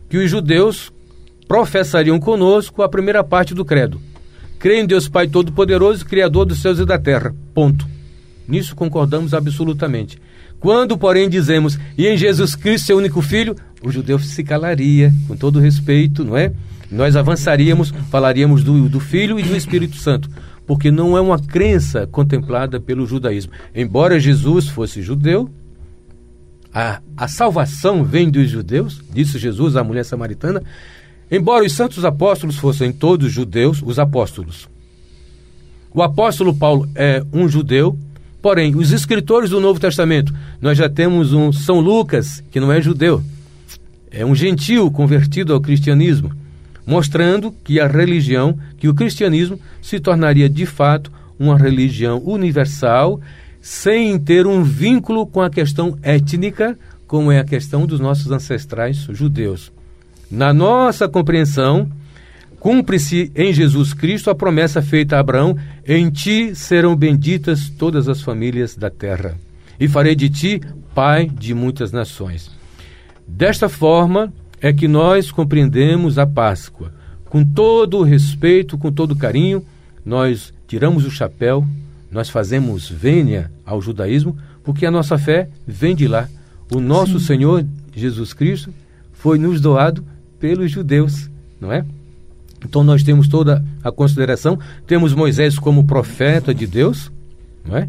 que os judeus professariam conosco a primeira parte do credo. Creio em Deus Pai Todo-Poderoso, Criador dos céus e da terra. Ponto. Nisso concordamos absolutamente. Quando, porém, dizemos, e em Jesus Cristo, seu único filho, o judeu se calaria, com todo respeito, não é? Nós avançaríamos, falaríamos do, do Filho e do Espírito Santo, porque não é uma crença contemplada pelo judaísmo. Embora Jesus fosse judeu, a, a salvação vem dos judeus, disse Jesus à mulher samaritana, embora os santos apóstolos fossem todos judeus, os apóstolos. O apóstolo Paulo é um judeu, Porém, os escritores do Novo Testamento, nós já temos um São Lucas, que não é judeu, é um gentil convertido ao cristianismo, mostrando que a religião, que o cristianismo se tornaria de fato uma religião universal, sem ter um vínculo com a questão étnica, como é a questão dos nossos ancestrais judeus. Na nossa compreensão, Cumpre-se em Jesus Cristo a promessa feita a Abraão: em ti serão benditas todas as famílias da terra, e farei de ti pai de muitas nações. Desta forma é que nós compreendemos a Páscoa. Com todo o respeito, com todo o carinho, nós tiramos o chapéu, nós fazemos vênia ao judaísmo, porque a nossa fé vem de lá. O nosso Sim. Senhor Jesus Cristo foi nos doado pelos judeus, não é? Então nós temos toda a consideração, temos Moisés como profeta de Deus, não é?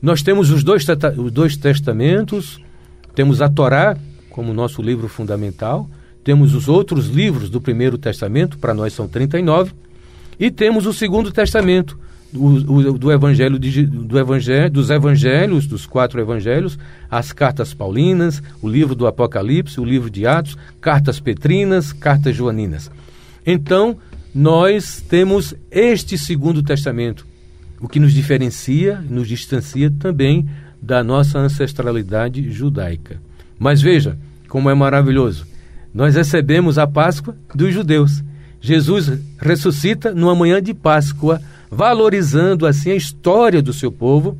Nós temos os dois, os dois testamentos, temos a Torá como nosso livro fundamental, temos os outros livros do Primeiro Testamento, para nós são 39, e temos o Segundo Testamento, do evangelho, de, do evangelho, dos evangelhos, dos quatro evangelhos, as cartas paulinas, o livro do Apocalipse, o livro de Atos, cartas petrinas, cartas joaninas. Então, nós temos este segundo testamento, o que nos diferencia, nos distancia também da nossa ancestralidade judaica. Mas veja como é maravilhoso. Nós recebemos a Páscoa dos judeus. Jesus ressuscita numa manhã de Páscoa, valorizando assim a história do seu povo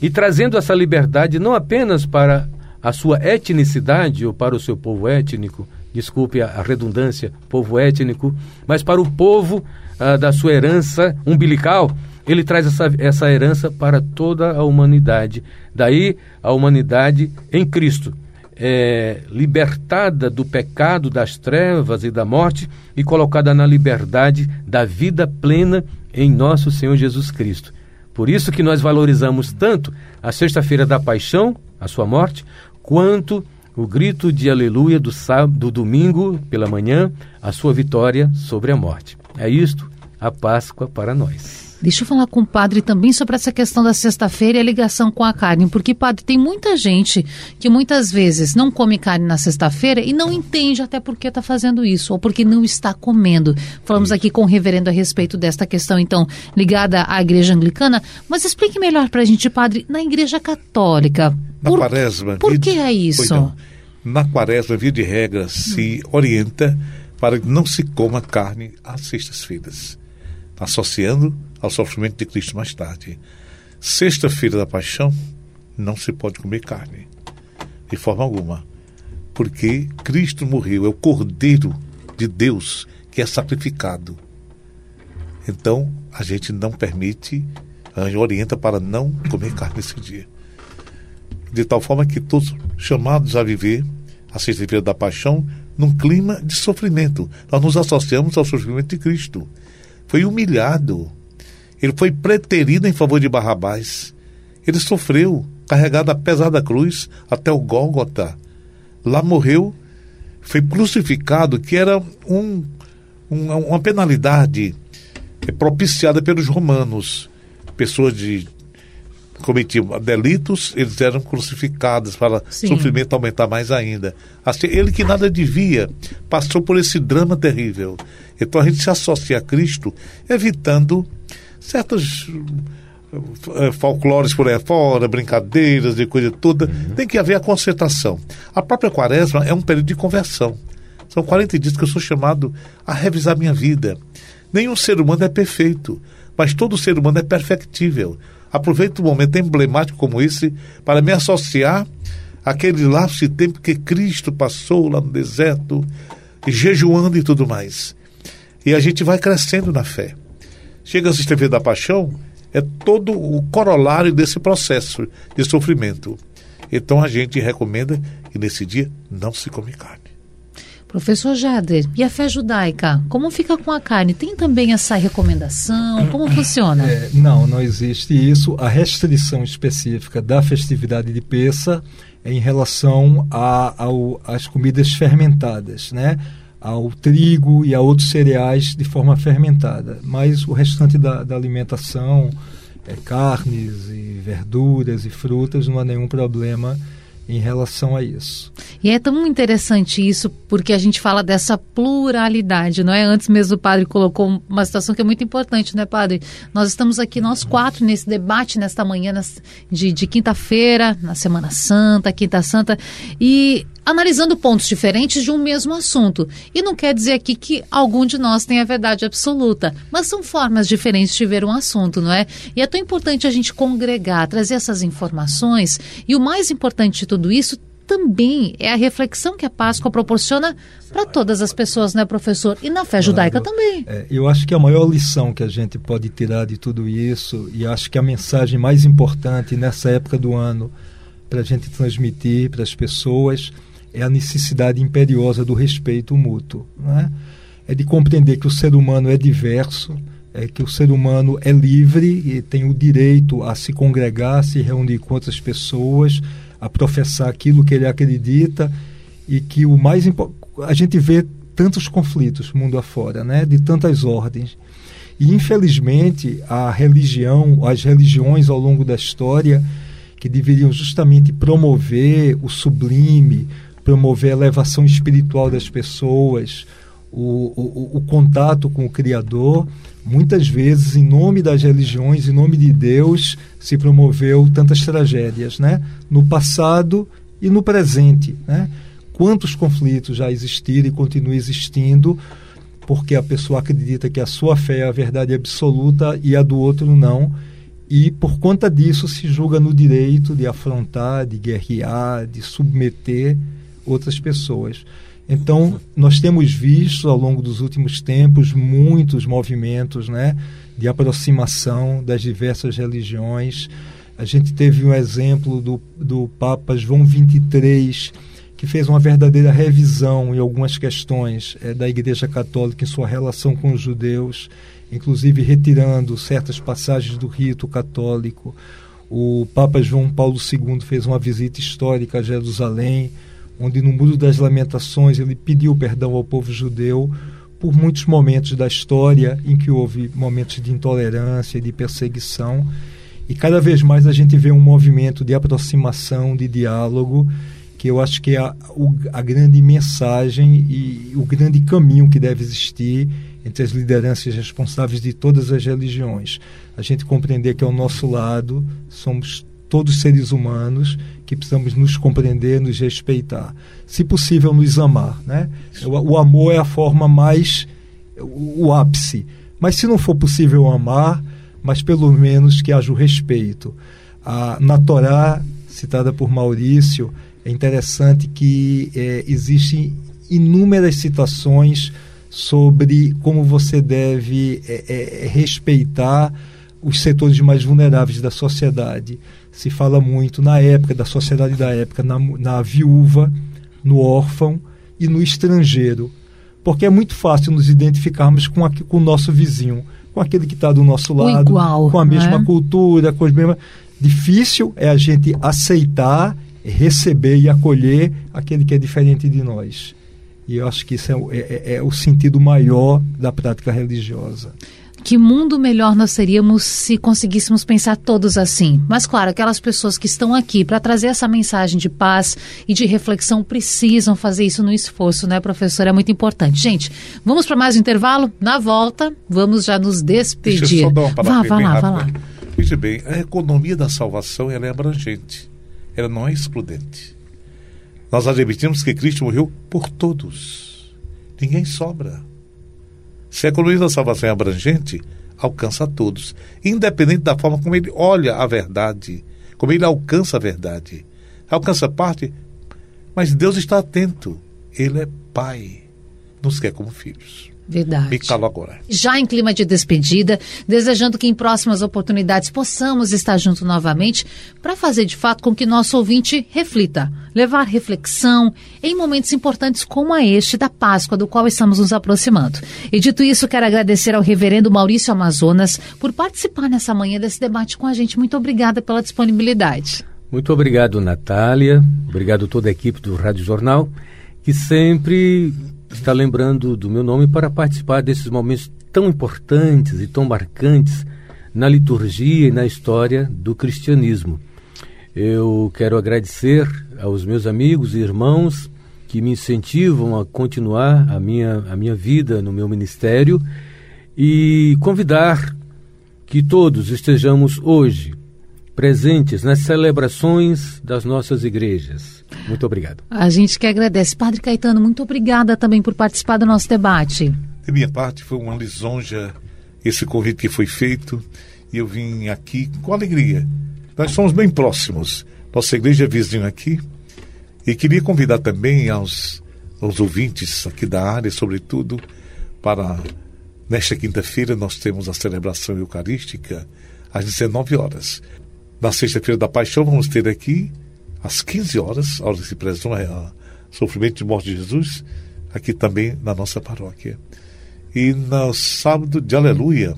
e trazendo essa liberdade não apenas para a sua etnicidade ou para o seu povo étnico, desculpe a, redundância, povo étnico, mas para o povo ah, da sua herança umbilical, ele traz essa, essa herança para toda a humanidade. Daí a humanidade em Cristo, é, libertada do pecado, das trevas e da morte e colocada na liberdade da vida plena em nosso Senhor Jesus Cristo. Por isso que nós valorizamos tanto a sexta-feira da paixão, a sua morte, quanto o grito de aleluia do, sábado, do domingo pela manhã, a sua vitória sobre a morte. É isto a Páscoa para nós. Deixa eu falar com o padre também sobre essa questão da sexta-feira e a ligação com a carne, porque, padre, tem muita gente que muitas vezes não come carne na sexta-feira e não entende até por que está fazendo isso, ou porque não está comendo. Falamos aqui com o reverendo a respeito desta questão, então, ligada à igreja anglicana, mas explique melhor para a gente, padre, na igreja católica. Na por, quaresma. Por que é isso? Na quaresma, via de regra, se orienta para que não se coma carne às sextas-feiras, associando ao sofrimento de Cristo mais tarde. Sexta-feira da paixão, não se pode comer carne, de forma alguma, porque Cristo morreu, é o Cordeiro de Deus que é sacrificado. Então, a gente não permite, a gente orienta para não comer carne nesse dia. De tal forma que todos chamados a viver a sexta-feira da paixão num clima de sofrimento. Nós nos associamos ao sofrimento de Cristo. Foi humilhado. Ele foi preterido em favor de Barrabás. Ele sofreu, carregado a pesada cruz até o Gólgota. Lá morreu, foi crucificado, que era um, um, uma penalidade propiciada pelos romanos. Pessoas de cometiam delitos, eles eram crucificados para Sim. sofrimento aumentar mais ainda. Assim, ele que nada devia, passou por esse drama terrível. Então a gente se associa a Cristo, evitando certas uh, folclores por aí fora, brincadeiras e coisa toda. Uhum. Tem que haver a concentração. A própria quaresma é um período de conversão. São 40 dias que eu sou chamado a revisar minha vida. Nenhum ser humano é perfeito, mas todo ser humano é perfectível. Aproveito um momento emblemático como esse para me associar àquele laço de tempo que Cristo passou lá no deserto, jejuando e tudo mais. E a gente vai crescendo na fé. Chega a Sexta-feira da Paixão, é todo o corolário desse processo de sofrimento. Então a gente recomenda que nesse dia não se come carne. Professor Jader, e a fé judaica? Como fica com a carne? Tem também essa recomendação? Como funciona? É, não, não existe isso. A restrição específica da festividade de Peça é em relação às comidas fermentadas, né? Ao trigo e a outros cereais de forma fermentada. Mas o restante da, da alimentação, é, carnes e verduras e frutas, não há nenhum problema em relação a isso. E é tão interessante isso, porque a gente fala dessa pluralidade, não é? Antes mesmo o padre colocou uma situação que é muito importante, né, padre? Nós estamos aqui, nós quatro, nesse debate, nesta manhã de, de quinta-feira, na Semana Santa, Quinta Santa, e analisando pontos diferentes de um mesmo assunto. E não quer dizer aqui que algum de nós tenha a verdade absoluta, mas são formas diferentes de ver um assunto, não é? E é tão importante a gente congregar, trazer essas informações, e o mais importante de tudo isso também é a reflexão que a Páscoa proporciona para todas as pessoas, né, professor? E na fé judaica também. É, eu acho que a maior lição que a gente pode tirar de tudo isso, e acho que a mensagem mais importante nessa época do ano para a gente transmitir para as pessoas é a necessidade imperiosa do respeito mútuo. Né? É de compreender que o ser humano é diverso, é que o ser humano é livre e tem o direito a se congregar, a se reunir com outras pessoas, a professar aquilo que ele acredita e que o mais a gente vê tantos conflitos mundo afora, né, de tantas ordens. E infelizmente a religião, as religiões ao longo da história que deveriam justamente promover o sublime, promover a elevação espiritual das pessoas, o, o, o, contato com o Criador. Muitas vezes, em nome das religiões, em nome de Deus, se promoveu tantas tragédias, né? No passado e no presente, né? Quantos conflitos já existiram e continuam existindo porque a pessoa acredita que a sua fé é a verdade absoluta e a do outro não. E por conta disso se julga no direito de afrontar, de guerrear, de submeter outras pessoas. Então, nós temos visto ao longo dos últimos tempos muitos movimentos né, de aproximação das diversas religiões. A gente teve um exemplo do, do Papa João XXIII, que fez uma verdadeira revisão em algumas questões é, da Igreja Católica em sua relação com os judeus, inclusive retirando certas passagens do rito católico. O Papa João Paulo II fez uma visita histórica a Jerusalém, onde no Muro das Lamentações ele pediu perdão ao povo judeu por muitos momentos da história em que houve momentos de intolerância, de perseguição. E cada vez mais a gente vê um movimento de aproximação, de diálogo, que eu acho que é a, a grande mensagem e o grande caminho que deve existir entre as lideranças responsáveis de todas as religiões. A gente compreender que ao nosso lado somos todos seres humanos que precisamos nos compreender, nos respeitar. Se possível, nos amar. Né? O, o amor é a forma mais. o, o ápice. Mas se não for possível amar, mas pelo menos que haja o respeito. A, na Torá, citada por Maurício, é interessante que é, existem inúmeras citações sobre como você deve é, é, respeitar os setores mais vulneráveis da sociedade se fala muito na época, da sociedade da época, na, na viúva, no órfão e no estrangeiro. Porque é muito fácil nos identificarmos com, a, com o nosso vizinho, com aquele que está do nosso lado, igual, com a mesma né? cultura, com as mesmas. Difícil é a gente aceitar, receber e acolher aquele que é diferente de nós. E eu acho que isso é, é- é- é o sentido maior da prática religiosa. Que mundo melhor nós seríamos se conseguíssemos pensar todos assim. Mas, claro, aquelas pessoas que estão aqui para trazer essa mensagem de paz e de reflexão precisam fazer isso no esforço, né, professor? É muito importante. Gente, vamos para mais um intervalo? Na volta, vamos já nos despedir. Deixa eu só dar uma vá, palavra vá bem lá, vá lá. Veja bem, a economia da salvação ela é abrangente, ela não é excludente. Nós admitimos que Cristo morreu por todos. Ninguém sobra. Se a economia da salvação é abrangente, alcança a todos, independente da forma como ele olha a verdade, como ele alcança a verdade. Alcança parte, mas Deus está atento. Ele é Pai, nos quer como filhos. Verdade. Agora. já em clima de despedida, desejando que em próximas oportunidades possamos estar juntos novamente para fazer de fato com que nosso ouvinte reflita, levar reflexão em momentos importantes como a este da Páscoa, do qual estamos nos aproximando. E dito isso, quero agradecer ao reverendo Maurício Amazonas por participar nessa manhã desse debate com a gente. Muito obrigada pela disponibilidade. Muito obrigado, Natália. Obrigado toda a equipe do Rádio Jornal, que sempre está lembrando do meu nome para participar desses momentos tão importantes e tão marcantes na liturgia e na história do cristianismo. Eu quero agradecer aos meus amigos e irmãos que me incentivam a continuar a minha, a minha vida no meu ministério e convidar que todos estejamos hoje presentes nas celebrações das nossas igrejas. Muito obrigado. A gente que agradece. Padre Caetano, muito obrigada também por participar do nosso debate. De minha parte, foi uma lisonja esse convite que foi feito e eu vim aqui com alegria. Nós somos bem próximos, nossa igreja é vizinho aqui, e queria convidar também aos, aos ouvintes aqui da área, sobretudo, para nesta quinta-feira nós temos a celebração eucarística às 19 horas. Na sexta-feira da Paixão vamos ter aqui às 15 horas, a hora que se a sofrimento de morte de Jesus, aqui também na nossa paróquia. E no sábado de Aleluia,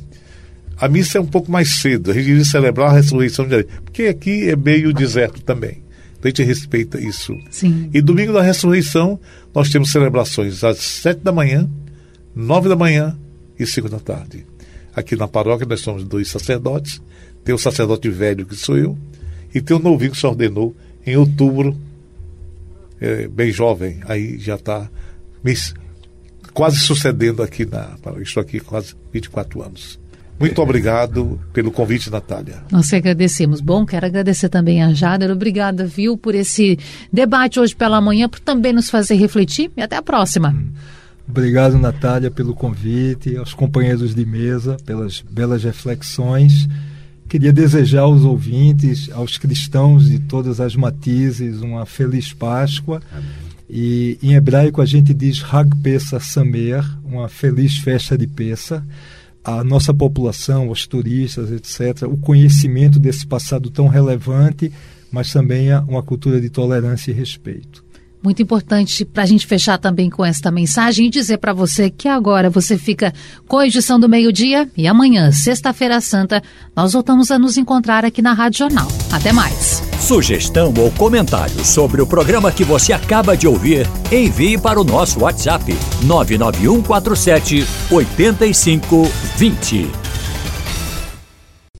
a missa é um pouco mais cedo. A gente iria celebrar a ressurreição de Aleluia, porque aqui é meio deserto também. Então a gente respeita isso. Sim. E domingo da ressurreição, nós temos celebrações às sete da manhã, nove da manhã e cinco da tarde. Aqui na paróquia nós somos dois sacerdotes. Tem o sacerdote velho, que sou eu, e tem o novinho que se ordenou em outubro, é, bem jovem. Aí já está quase sucedendo aqui na. Estou aqui quase 24 anos. Muito obrigado pelo convite, Natália. Nós que agradecemos. Bom, quero agradecer também a Jader. Obrigada, viu, por esse debate hoje pela manhã, por também nos fazer refletir. E até a próxima. Obrigado, Natália, pelo convite, aos companheiros de mesa, pelas belas reflexões. Queria desejar aos ouvintes, aos cristãos de todas as matizes, uma feliz Páscoa. E em hebraico a gente diz Hag Pesach Samer, uma feliz festa de Pesach. A nossa população, os turistas, etc., o conhecimento desse passado tão relevante, mas também uma cultura de tolerância e respeito. Muito importante para a gente fechar também com esta mensagem e dizer para você que agora você fica com a edição do meio-dia e amanhã, sexta-feira santa, nós voltamos a nos encontrar aqui na Rádio Jornal. Até mais. Sugestão ou comentário sobre o programa que você acaba de ouvir, envie para o nosso WhatsApp 99147 8520.